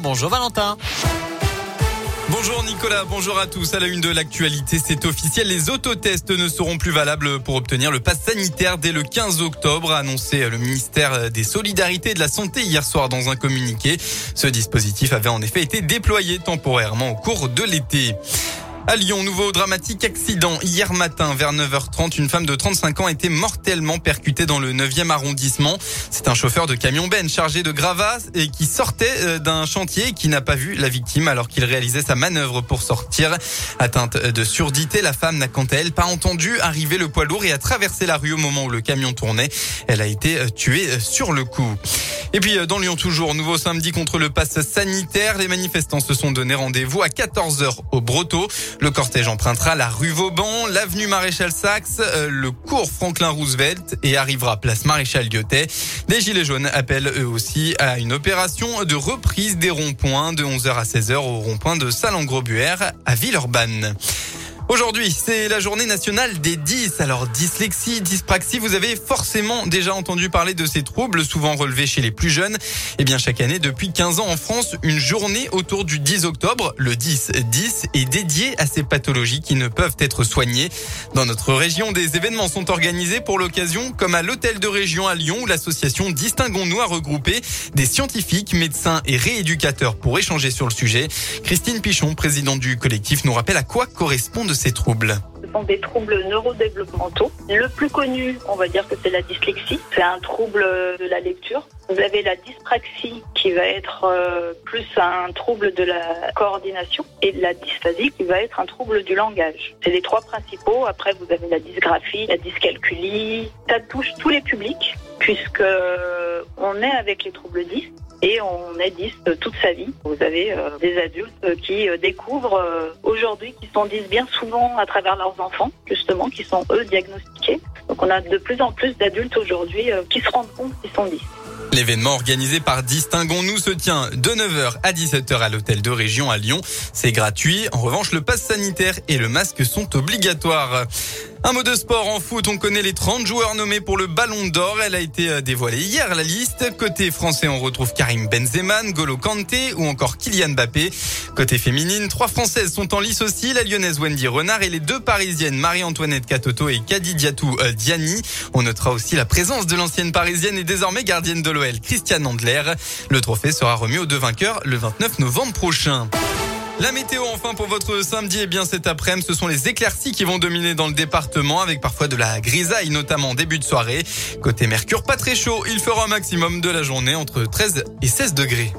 Bonjour Valentin. Bonjour Nicolas, bonjour à tous. À la une de l'actualité, c'est officiel. Les autotests ne seront plus valables pour obtenir le pass sanitaire dès le 15 octobre, a annoncé le ministère des Solidarités et de la Santé hier soir dans un communiqué. Ce dispositif avait en effet été déployé temporairement au cours de l'été. À Lyon, nouveau dramatique accident. Hier matin, vers 9h30, une femme de 35 ans a été mortellement percutée dans le 9e arrondissement. C'est un chauffeur de camion Ben chargé de gravats et qui sortait euh, d'un chantier et qui n'a pas vu la victime alors qu'il réalisait sa manœuvre pour sortir. Atteinte de surdité, la femme n'a quant à elle pas entendu arriver le poids lourd et a traversé la rue au moment où le camion tournait. Elle a été euh, tuée euh, sur le coup. Et puis dans Lyon toujours, nouveau samedi contre le pass sanitaire. Les manifestants se sont donné rendez-vous à 14h au Broto. Le cortège empruntera la rue Vauban, l'avenue Maréchal Saxe, euh, le cours Franklin Roosevelt et arrivera place Maréchal Lyotet. Les Gilets jaunes appellent eux aussi à une opération de reprise des ronds-points de 11h à 16h au rond-point de Salengro-Buère à Villeurbanne. Aujourd'hui, c'est la journée nationale des 10. Alors, dyslexie, dyspraxie, vous avez forcément déjà entendu parler de ces troubles, souvent relevés chez les plus jeunes. Eh bien, chaque année, depuis 15 ans en France, une journée autour du 10 octobre, le 10-10, est dédiée à ces pathologies qui ne peuvent être soignées. Dans notre région, des événements sont organisés pour l'occasion, comme à l'hôtel de région à Lyon, où l'association Distinguons-nous a regroupé des scientifiques, médecins et rééducateurs pour échanger sur le sujet. Christine Pichon, présidente du collectif, nous rappelle à quoi correspondent ces troubles ce sont des troubles neurodéveloppementaux. Le plus connu, on va dire que c'est la dyslexie. C'est un trouble de la lecture. Vous avez la dyspraxie qui va être euh, plus un trouble de la coordination et la dysphasie qui va être un trouble du langage. C'est les trois principaux. Après, vous avez la dysgraphie, la dyscalculie. Ça touche tous les publics puisque on est avec les troubles 10 et on est 10 toute sa vie. Vous avez euh, des adultes qui euh, découvrent aujourd'hui qui sont 10 bien souvent à travers leurs enfants, justement, qui sont eux diagnostiqués. Donc on a de plus en plus d'adultes aujourd'hui qui se rendent compte qu'ils sont 10. L'événement organisé par Distinguons-nous se tient de 9h à 17h à l'hôtel de région à Lyon. C'est gratuit. En revanche, le pass sanitaire et le masque sont obligatoires. Un mot de sport en foot, on connaît les 30 joueurs nommés pour le Ballon d'Or. Elle a été euh, dévoilée hier la liste. Côté français, on retrouve Karim Benzema, Golo Kanté ou encore Kylian Mbappé. Côté féminine, trois françaises sont en lice aussi, la lyonnaise Wendy Renard et les deux parisiennes Marie-Antoinette Katoto et Kadidiatou euh, Diani. On notera aussi la présence de l'ancienne parisienne et désormais gardienne de l'OL, Christiane Andler. Le trophée sera remis aux deux vainqueurs le 29 novembre prochain. La météo enfin pour votre samedi, et eh bien cet après-midi, ce sont les éclaircies qui vont dominer dans le département avec parfois de la grisaille, notamment en début de soirée. Côté Mercure, pas très chaud, il fera un maximum de la journée entre 13 et 16 degrés.